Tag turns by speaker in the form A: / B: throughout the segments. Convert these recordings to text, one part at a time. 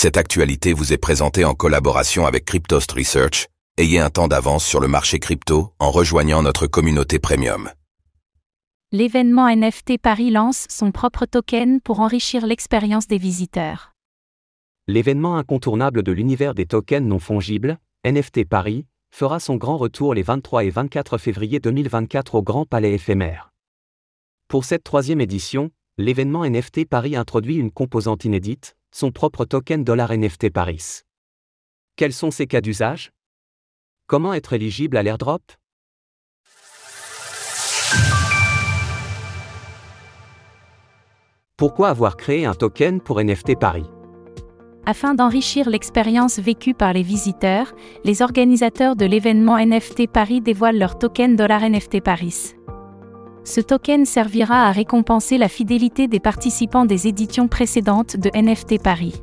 A: Cette actualité vous est présentée en collaboration avec Cryptost Research. Ayez un temps d'avance sur le marché crypto en rejoignant notre communauté premium.
B: L'événement NFT Paris lance son propre token pour enrichir l'expérience des visiteurs.
C: L'événement incontournable de l'univers des tokens non fongibles, NFT Paris, fera son grand retour les 23 et 24 février 2024 au Grand Palais éphémère. Pour cette troisième édition, l'événement NFT Paris introduit une composante inédite, son propre token dollar NFT Paris. Quels sont ses cas d'usage? Comment être éligible à l'airdrop? Pourquoi avoir créé un token pour NFT Paris?
B: Afin d'enrichir l'expérience vécue par les visiteurs, les organisateurs de l'événement NFT Paris dévoilent leur token dollar NFT Paris. Ce token servira à récompenser la fidélité des participants des éditions précédentes de NFT Paris.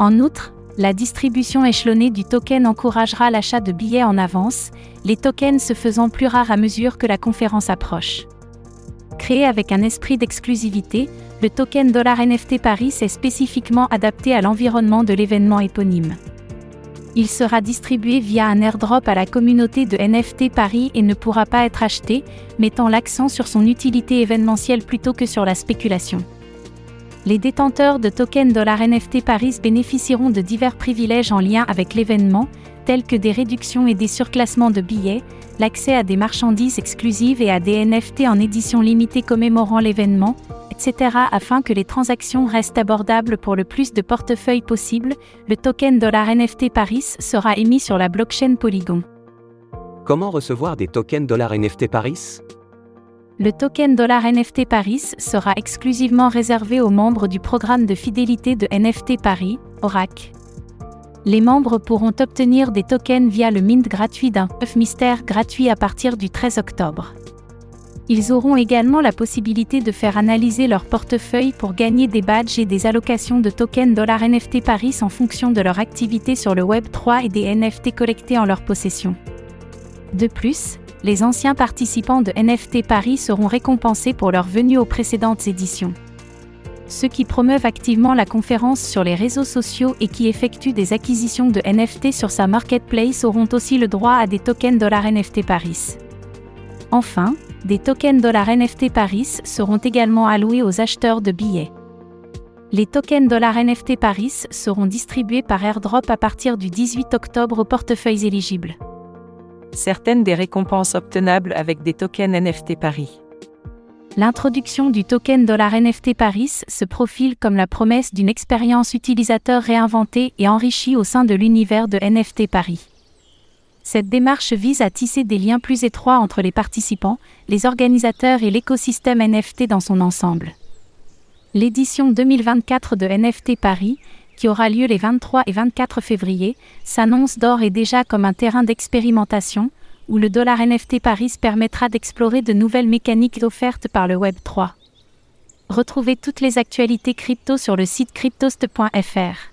B: En outre, la distribution échelonnée du token encouragera l'achat de billets en avance, les tokens se faisant plus rares à mesure que la conférence approche. Créé avec un esprit d'exclusivité, le token dollar NFT Paris est spécifiquement adapté à l'environnement de l'événement éponyme. Il sera distribué via un airdrop à la communauté de NFT Paris et ne pourra pas être acheté, mettant l'accent sur son utilité événementielle plutôt que sur la spéculation. Les détenteurs de tokens dollar NFT Paris bénéficieront de divers privilèges en lien avec l'événement, tels que des réductions et des surclassements de billets, l'accès à des marchandises exclusives et à des NFT en édition limitée commémorant l'événement, etc. Afin que les transactions restent abordables pour le plus de portefeuilles possible, le token dollar NFT Paris sera émis sur la blockchain Polygon.
C: Comment recevoir des tokens dollar NFT Paris?
B: Le token dollar NFT Paris sera exclusivement réservé aux membres du programme de fidélité de NFT Paris, ORAC. Les membres pourront obtenir des tokens via le mint gratuit d'un œuf mystère gratuit à partir du 13 octobre. Ils auront également la possibilité de faire analyser leur portefeuille pour gagner des badges et des allocations de tokens dollar NFT Paris en fonction de leur activité sur le Web 3 et des NFT collectés en leur possession. De plus, les anciens participants de NFT Paris seront récompensés pour leur venue aux précédentes éditions. Ceux qui promeuvent activement la conférence sur les réseaux sociaux et qui effectuent des acquisitions de NFT sur sa marketplace auront aussi le droit à des tokens dollar NFT Paris. Enfin, des tokens dollar NFT Paris seront également alloués aux acheteurs de billets. Les tokens dollar NFT Paris seront distribués par airdrop à partir du 18 octobre aux portefeuilles éligibles.
D: Certaines des récompenses obtenables avec des tokens NFT Paris.
B: L'introduction du token dollar NFT Paris se profile comme la promesse d'une expérience utilisateur réinventée et enrichie au sein de l'univers de NFT Paris. Cette démarche vise à tisser des liens plus étroits entre les participants, les organisateurs et l'écosystème NFT dans son ensemble. L'édition 2024 de NFT Paris, qui aura lieu les 23 et 24 février, s'annonce d'or et déjà comme un terrain d'expérimentation, où le dollar NFT Paris permettra d'explorer de nouvelles mécaniques offertes par le Web 3. Retrouvez toutes les actualités crypto sur le site cryptost.fr.